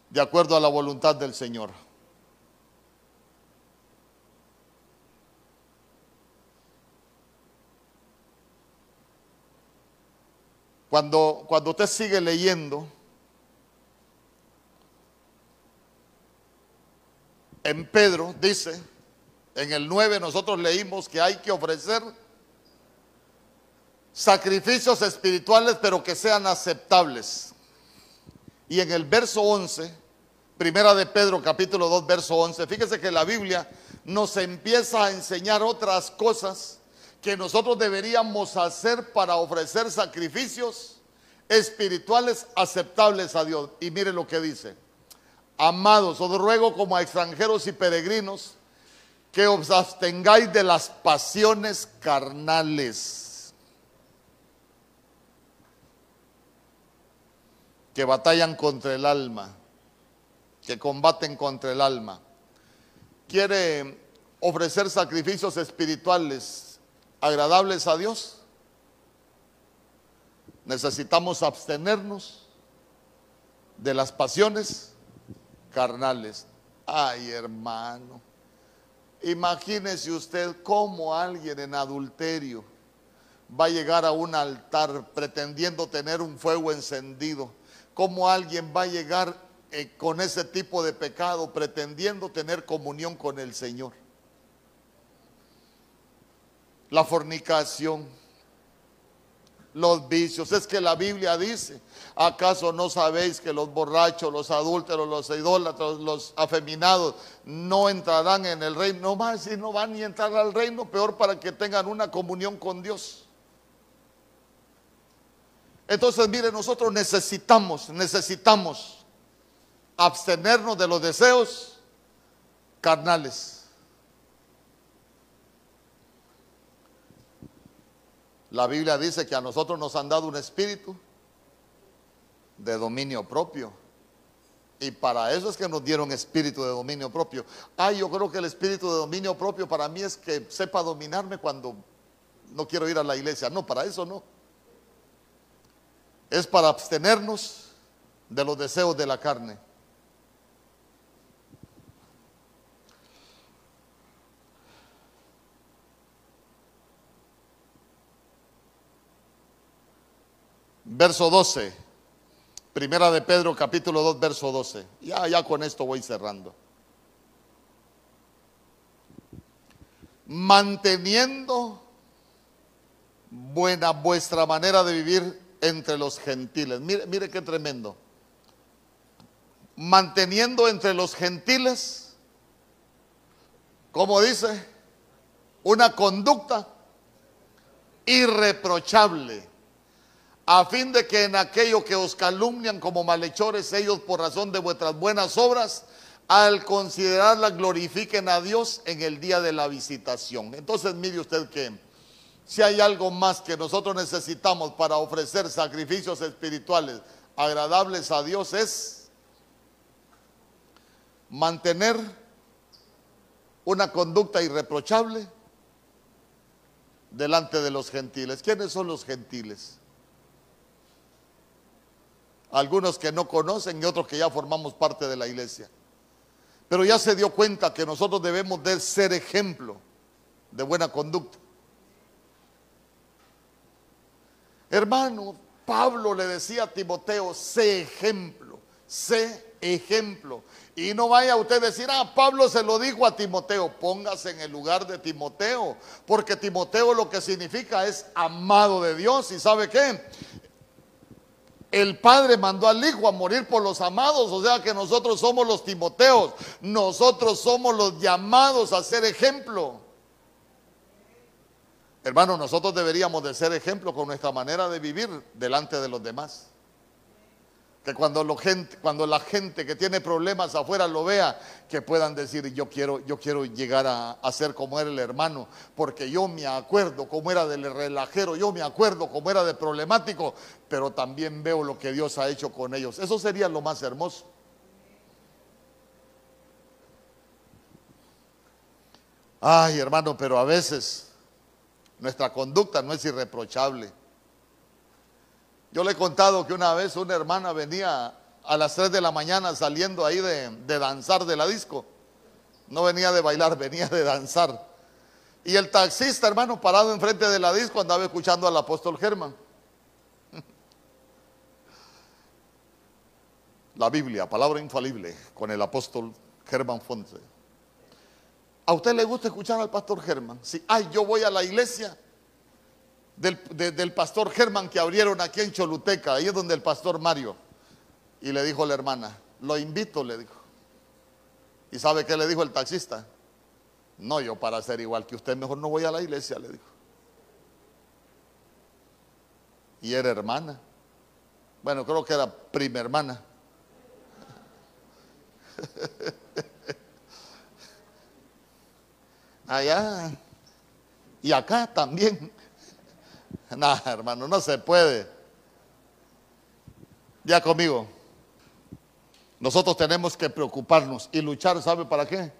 de acuerdo a la voluntad del Señor. Cuando, cuando usted sigue leyendo, en Pedro dice, en el 9 nosotros leímos que hay que ofrecer sacrificios espirituales, pero que sean aceptables. Y en el verso 11, primera de Pedro capítulo 2, verso 11, fíjese que la Biblia nos empieza a enseñar otras cosas que nosotros deberíamos hacer para ofrecer sacrificios espirituales aceptables a Dios. Y mire lo que dice. Amados, os ruego como a extranjeros y peregrinos que os abstengáis de las pasiones carnales que batallan contra el alma, que combaten contra el alma. Quiere ofrecer sacrificios espirituales agradables a Dios, necesitamos abstenernos de las pasiones carnales. Ay, hermano, imagínese usted cómo alguien en adulterio va a llegar a un altar pretendiendo tener un fuego encendido. Cómo alguien va a llegar eh, con ese tipo de pecado pretendiendo tener comunión con el Señor la fornicación, los vicios. Es que la Biblia dice, ¿acaso no sabéis que los borrachos, los adúlteros, los idólatras, los afeminados no entrarán en el reino? No más si no van ni a entrar al reino, peor para que tengan una comunión con Dios. Entonces, mire, nosotros necesitamos, necesitamos abstenernos de los deseos carnales. La Biblia dice que a nosotros nos han dado un espíritu de dominio propio. Y para eso es que nos dieron espíritu de dominio propio. Ah, yo creo que el espíritu de dominio propio para mí es que sepa dominarme cuando no quiero ir a la iglesia. No, para eso no. Es para abstenernos de los deseos de la carne. Verso 12. Primera de Pedro, capítulo 2, verso 12. Ya, ya con esto voy cerrando. Manteniendo buena vuestra manera de vivir entre los gentiles. Mire, mire qué tremendo. Manteniendo entre los gentiles, como dice, una conducta irreprochable a fin de que en aquello que os calumnian como malhechores ellos por razón de vuestras buenas obras, al considerarlas glorifiquen a Dios en el día de la visitación. Entonces mire usted que si hay algo más que nosotros necesitamos para ofrecer sacrificios espirituales agradables a Dios es mantener una conducta irreprochable delante de los gentiles. ¿Quiénes son los gentiles? Algunos que no conocen y otros que ya formamos parte de la iglesia. Pero ya se dio cuenta que nosotros debemos de ser ejemplo de buena conducta. Hermano, Pablo le decía a Timoteo, sé ejemplo, sé ejemplo. Y no vaya usted a decir, ah, Pablo se lo dijo a Timoteo, póngase en el lugar de Timoteo, porque Timoteo lo que significa es amado de Dios. ¿Y sabe qué? El Padre mandó al Hijo a morir por los amados, o sea que nosotros somos los Timoteos, nosotros somos los llamados a ser ejemplo. Hermano, nosotros deberíamos de ser ejemplo con nuestra manera de vivir delante de los demás. Que cuando, gente, cuando la gente que tiene problemas afuera lo vea, que puedan decir, yo quiero, yo quiero llegar a, a, ser como era el hermano, porque yo me acuerdo cómo era del relajero, yo me acuerdo cómo era de problemático, pero también veo lo que Dios ha hecho con ellos. Eso sería lo más hermoso. Ay, hermano, pero a veces nuestra conducta no es irreprochable. Yo le he contado que una vez una hermana venía a las 3 de la mañana saliendo ahí de, danzar de la disco. No venía de bailar, venía de danzar. Y el taxista, hermano, parado enfrente de la disco, andaba escuchando al apóstol Germán. La Biblia, palabra infalible, con el apóstol Germán Fonte. ¿A usted le gusta escuchar al pastor Germán? Si, ay, yo voy a la iglesia del, pastor Germán que abrieron aquí en Choluteca, ahí es donde el pastor Mario. Y le dijo la hermana, lo invito, le dijo. ¿Y sabe qué le dijo el taxista? No, yo para ser igual que usted, mejor no voy a la iglesia, le dijo. Y era hermana. Bueno, creo que era prima hermana. Allá y acá también. No, hermano, no se puede. Ya conmigo. Nosotros tenemos que preocuparnos y luchar, ¿sabe para qué?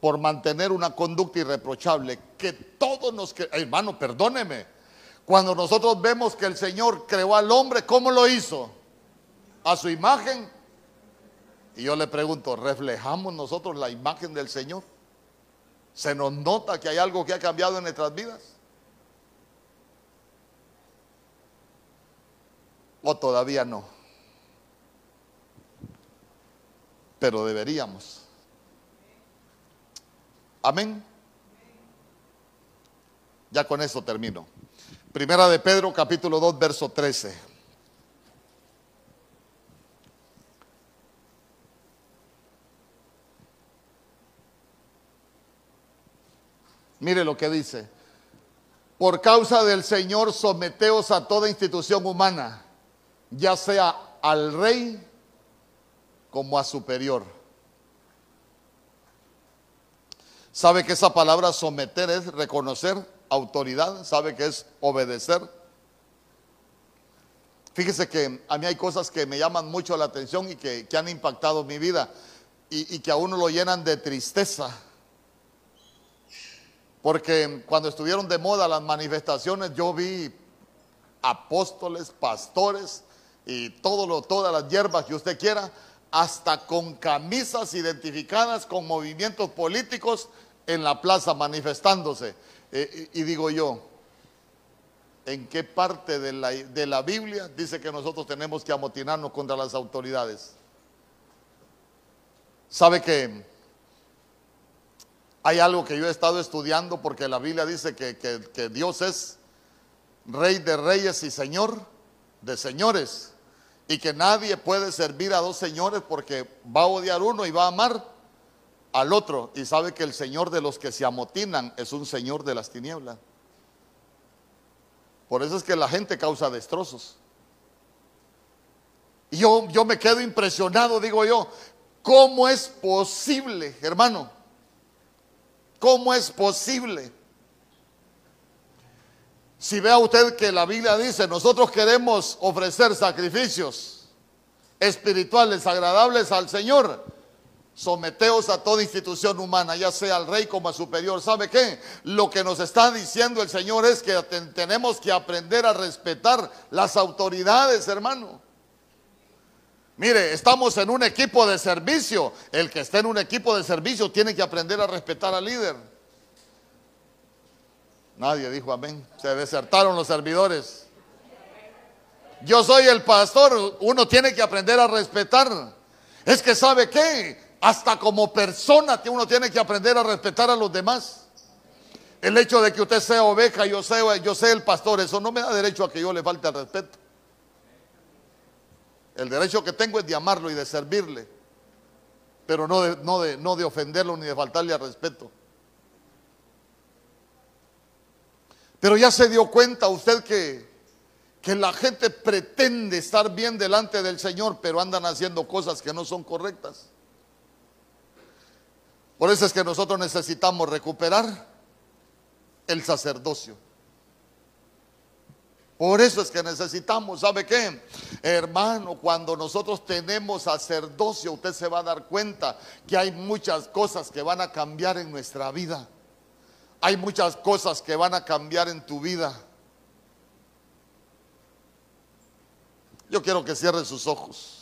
Por mantener una conducta irreprochable. Que todos nos... Hermano, perdóneme. Cuando nosotros vemos que el Señor creó al hombre, ¿cómo lo hizo? A su imagen. Y yo le pregunto, ¿reflejamos nosotros la imagen del Señor? ¿Se nos nota que hay algo que ha cambiado en nuestras vidas? O todavía no. Pero deberíamos. Amén. Ya con eso termino. Primera de Pedro, capítulo 2, verso 13. Mire lo que dice. Por causa del Señor, someteos a toda institución humana ya sea al rey como a superior. ¿Sabe que esa palabra someter es reconocer autoridad? ¿Sabe que es obedecer? Fíjese que a mí hay cosas que me llaman mucho la atención y que, han impactado mi vida y, y que a uno lo llenan de tristeza. Porque cuando estuvieron de moda las manifestaciones, yo vi apóstoles, pastores, y todo lo, todas las hierbas que usted quiera, hasta con camisas identificadas con movimientos políticos en la plaza manifestándose. Eh, y, digo yo, ¿en qué parte de la, de la Biblia dice que nosotros tenemos que amotinarnos contra las autoridades? ¿Sabe que hay algo que yo he estado estudiando porque la Biblia dice que, que Dios es rey de reyes y señor de señores? Y que nadie puede servir a dos señores porque va a odiar uno y va a amar al otro y sabe que el Señor de los que se amotinan es un Señor de las tinieblas. Por eso es que la gente causa destrozos. Y yo, yo me quedo impresionado, digo yo, ¿cómo es posible, hermano? ¿Cómo es posible si vea usted que la Biblia dice, nosotros queremos ofrecer sacrificios espirituales agradables al Señor, Someteos a toda institución humana, ya sea al rey como a superior. ¿Sabe qué? Lo que nos está diciendo el Señor es que tenemos que aprender a respetar las autoridades, hermano. Mire, estamos en un equipo de servicio. El que está en un equipo de servicio tiene que aprender a respetar al líder. Nadie dijo amén. Se desertaron los servidores. Yo soy el pastor. Uno tiene que aprender a respetar. Es que sabe qué? Hasta como persona uno tiene que aprender a respetar a los demás. El hecho de que usted sea oveja, yo sea, yo sea el pastor, eso no me da derecho a que yo le falte el respeto. El derecho que tengo es de amarlo y de servirle, pero no de, no de, no de ofenderlo ni de faltarle al respeto. Pero ya se dio cuenta usted que, que la gente pretende estar bien delante del Señor, pero andan haciendo cosas que no son correctas. Por eso es que nosotros necesitamos recuperar el sacerdocio. Por eso es que necesitamos, ¿sabe qué? Hermano, cuando nosotros tenemos sacerdocio, usted se va a dar cuenta que hay muchas cosas que van a cambiar en nuestra vida. Hay muchas cosas que van a cambiar en tu vida. Yo quiero que cierre sus ojos.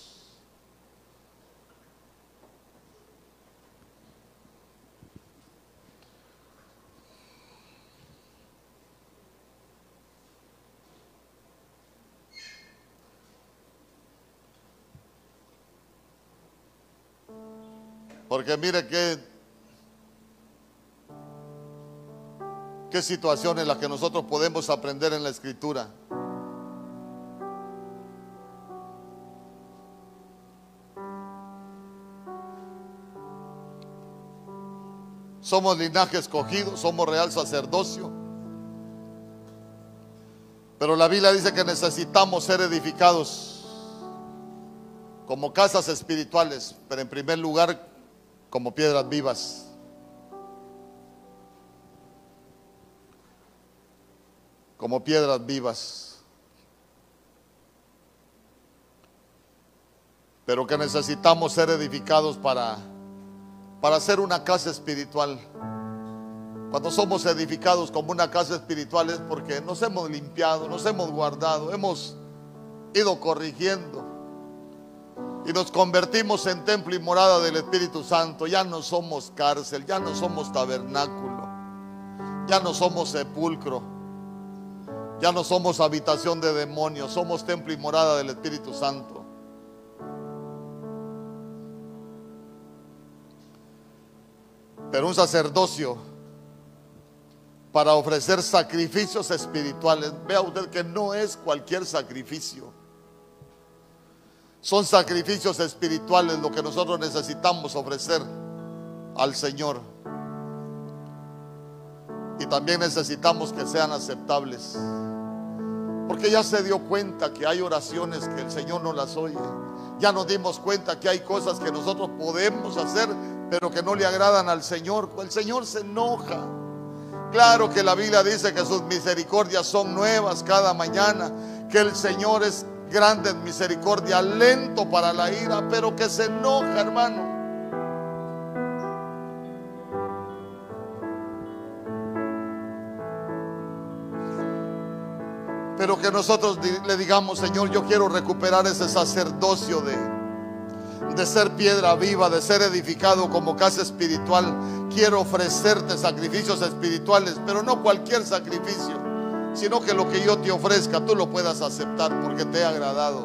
Porque mire qué, qué situaciones en las que nosotros podemos aprender en la escritura. Somos linaje escogido, somos real sacerdocio. Pero la Biblia dice que necesitamos ser edificados como casas espirituales, pero en primer lugar como piedras vivas. Como piedras vivas. Pero que necesitamos ser edificados para, para ser una casa espiritual. Cuando somos edificados como una casa espiritual es porque nos hemos limpiado, nos hemos guardado, hemos ido corrigiendo y nos convertimos en templo y morada del Espíritu Santo, ya no somos cárcel, ya no somos tabernáculo, ya no somos sepulcro, ya no somos habitación de demonios, somos templo y morada del Espíritu Santo. Pero un sacerdocio para ofrecer sacrificios espirituales, vea usted que no es cualquier sacrificio. Son sacrificios espirituales lo que nosotros necesitamos ofrecer al Señor. Y también necesitamos que sean aceptables. Porque ya se dio cuenta que hay oraciones que el Señor no las oye. Ya nos dimos cuenta que hay cosas que nosotros podemos hacer, pero que no le agradan al Señor. El Señor se enoja. Claro que la Biblia dice que sus misericordias son nuevas cada mañana, que el Señor es grande en misericordia, lento para la ira, pero que se enoja, hermano. Pero que nosotros le digamos, Señor, yo quiero recuperar ese sacerdocio de, de ser piedra viva, de ser edificado como casa espiritual. Quiero ofrecerte sacrificios espirituales, pero no cualquier sacrificio sino que lo que yo te ofrezca tú lo puedas aceptar porque te he agradado.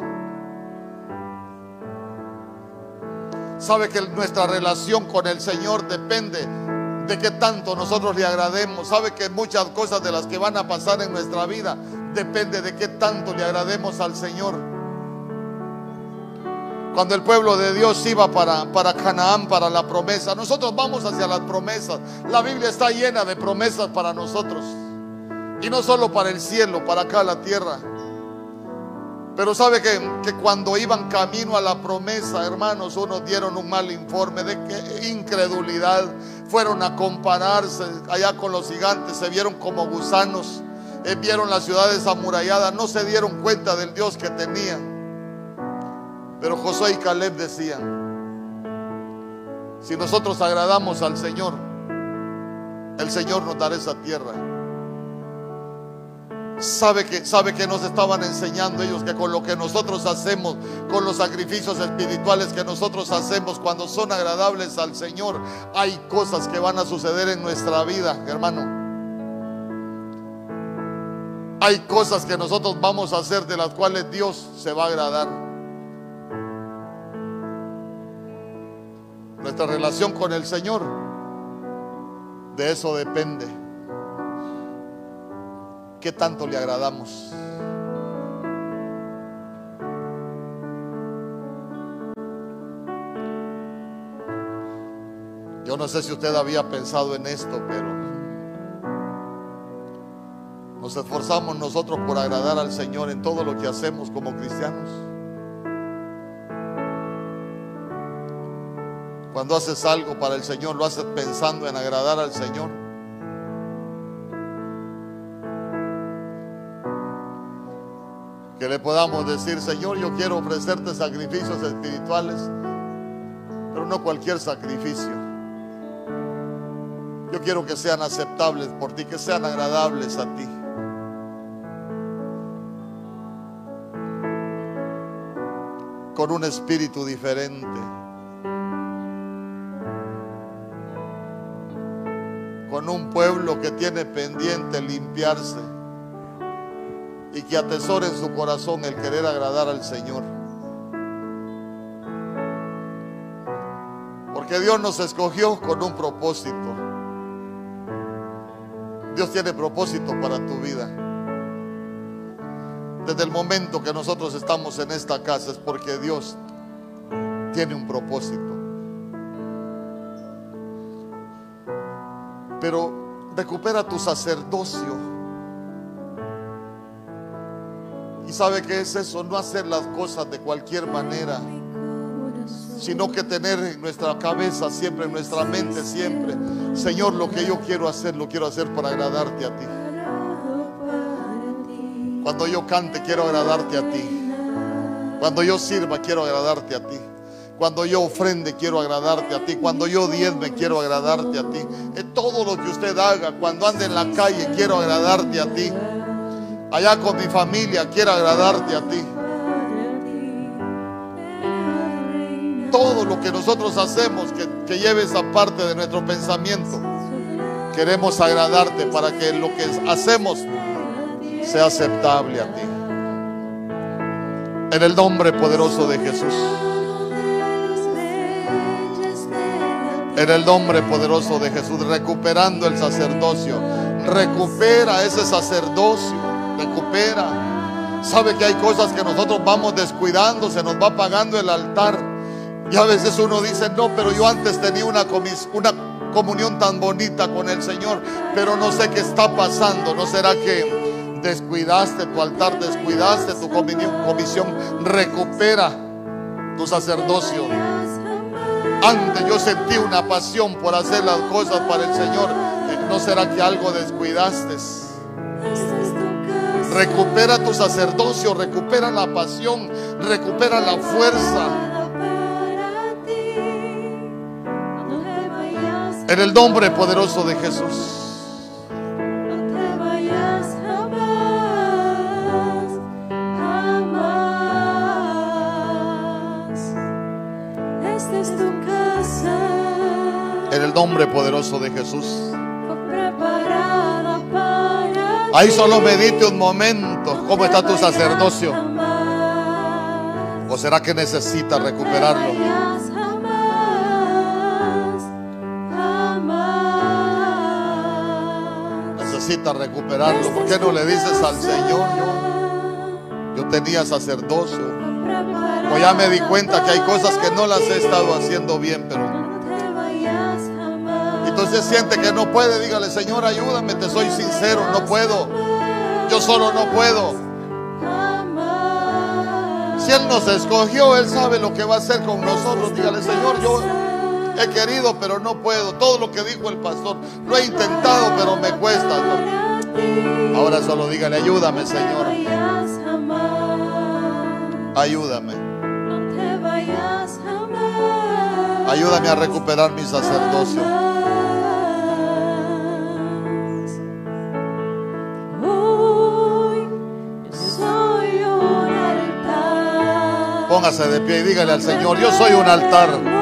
Sabe que nuestra relación con el Señor depende de qué tanto nosotros le agrademos. Sabe que muchas cosas de las que van a pasar en nuestra vida depende de qué tanto le agrademos al Señor. Cuando el pueblo de Dios iba para, para Canaán, para la promesa, nosotros vamos hacia las promesas. La Biblia está llena de promesas para nosotros. Y no solo para el cielo, para acá la tierra. Pero sabe que, que, cuando iban camino a la promesa, hermanos, unos dieron un mal informe de que incredulidad. Fueron a compararse allá con los gigantes, se vieron como gusanos, vieron las ciudades amuralladas, no se dieron cuenta del Dios que tenían. Pero Josué y Caleb decían, Si nosotros agradamos al Señor, el Señor nos dará esa tierra. Sabe que, sabe que nos estaban enseñando ellos que con lo que nosotros hacemos, con los sacrificios espirituales que nosotros hacemos cuando son agradables al Señor, hay cosas que van a suceder en nuestra vida, hermano. Hay cosas que nosotros vamos a hacer de las cuales Dios se va a agradar. Nuestra relación con el Señor, de eso depende. ¿Qué tanto le agradamos? Yo no sé si usted había pensado en esto, pero nos esforzamos nosotros por agradar al Señor en todo lo que hacemos como cristianos. Cuando haces algo para el Señor, lo haces pensando en agradar al Señor. Que le podamos decir, Señor, yo quiero ofrecerte sacrificios espirituales, pero no cualquier sacrificio. Yo quiero que sean aceptables por ti, que sean agradables a ti. Con un espíritu diferente. Con un pueblo que tiene pendiente limpiarse y que atesore en su corazón el querer agradar al Señor. Porque Dios nos escogió con un propósito. Dios tiene propósito para tu vida desde el momento que nosotros estamos en esta casa es porque Dios tiene un propósito. Pero recupera tu sacerdocio. ¿Y sabe qué es eso? No hacer las cosas de cualquier manera, sino que tener en nuestra cabeza siempre, en nuestra mente siempre, Señor, lo que yo quiero hacer, lo quiero hacer para agradarte a ti. Cuando yo cante, quiero agradarte a ti. Cuando yo sirva, quiero agradarte a ti. Cuando yo ofrende, quiero agradarte a ti. Cuando yo diezme, quiero agradarte a ti. En todo lo que usted haga, cuando ande en la calle, quiero agradarte a ti. Allá con mi familia, quiero agradarte a ti. Todo lo que nosotros hacemos, que, que lleve esa parte de nuestro pensamiento, queremos agradarte para que lo que hacemos sea aceptable a ti. En el nombre poderoso de Jesús. En el nombre poderoso de Jesús, recuperando el sacerdocio. Recupera ese sacerdocio. Recupera. Sabe que hay cosas que nosotros vamos descuidando, se nos va pagando el altar. Y a veces uno dice, no, pero yo antes tenía una, una comunión tan bonita con el Señor, pero no sé qué está pasando. ¿No será que descuidaste tu altar, descuidaste tu comisión, recupera tu sacerdocio. Antes yo sentí una pasión por hacer las cosas para el Señor. ¿No será que algo descuidaste? Recupera tu sacerdocio, recupera la pasión, recupera la fuerza. En el nombre poderoso de Jesús. Nombre poderoso de Jesús. Ahí solo medite un momento. ¿Cómo está tu sacerdocio? ¿O será que necesita recuperarlo? Necesita recuperarlo. ¿Por qué no le dices al Señor? Yo, yo tenía sacerdocio. O ya me di cuenta que hay cosas que no las he estado haciendo bien, pero entonces siente que no puede, dígale, Señor, ayúdame, te soy sincero, no puedo. Yo solo no puedo. Si Él nos escogió, Él sabe lo que va a hacer con nosotros. Dígale, Señor, yo he querido, pero no puedo. Todo lo que dijo el pastor, lo he intentado, pero me cuesta. Ahora solo dígale, ayúdame, Señor. Ayúdame. Ayúdame a recuperar mi sacerdocio. Póngase de pie y dígale al Señor, yo soy un altar.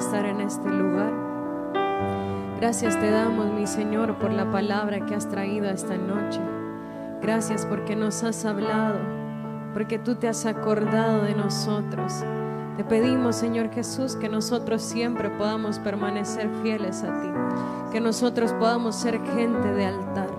Estar en este lugar. Gracias te damos, mi Señor, por la palabra que has traído esta noche. Gracias porque nos has hablado, porque tú te has acordado de nosotros. Te pedimos, Señor Jesús, que nosotros siempre podamos permanecer fieles a ti, que nosotros podamos ser gente de altar,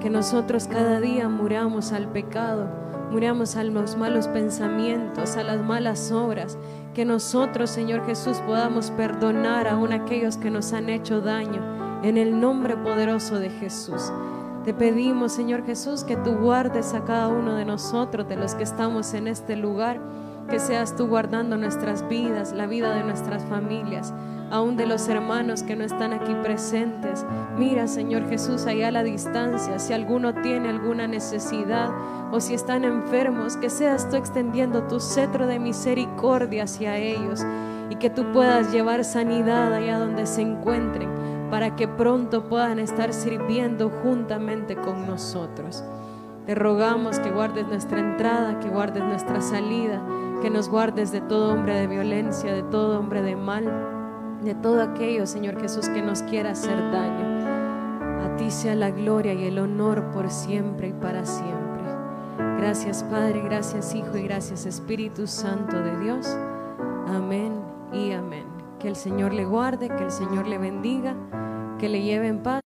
que nosotros cada día muramos al pecado, muramos a los malos pensamientos, a las malas obras, que nosotros, Señor Jesús, podamos perdonar aún aquellos que nos han hecho daño, en el nombre poderoso de Jesús. Te pedimos, Señor Jesús, que tú guardes a cada uno de nosotros, de los que estamos en este lugar, que seas tú guardando nuestras vidas, la vida de nuestras familias, aún de los hermanos que no están aquí presentes. Mira, Señor Jesús, allá a la distancia, si alguno tiene alguna necesidad o si están enfermos, que seas tú extendiendo tu cetro de misericordia hacia ellos y que tú puedas llevar sanidad allá donde se encuentren para que pronto puedan estar sirviendo juntamente con nosotros. Te rogamos que guardes nuestra entrada, que guardes nuestra salida, que nos guardes de todo hombre de violencia, de todo hombre de mal, de todo aquello, Señor Jesús, que nos quiera hacer daño. A ti sea la gloria y el honor por siempre y para siempre. Gracias Padre, gracias Hijo y gracias Espíritu Santo de Dios. Amén y amén. Que el Señor le guarde, que el Señor le bendiga, que le lleve en paz.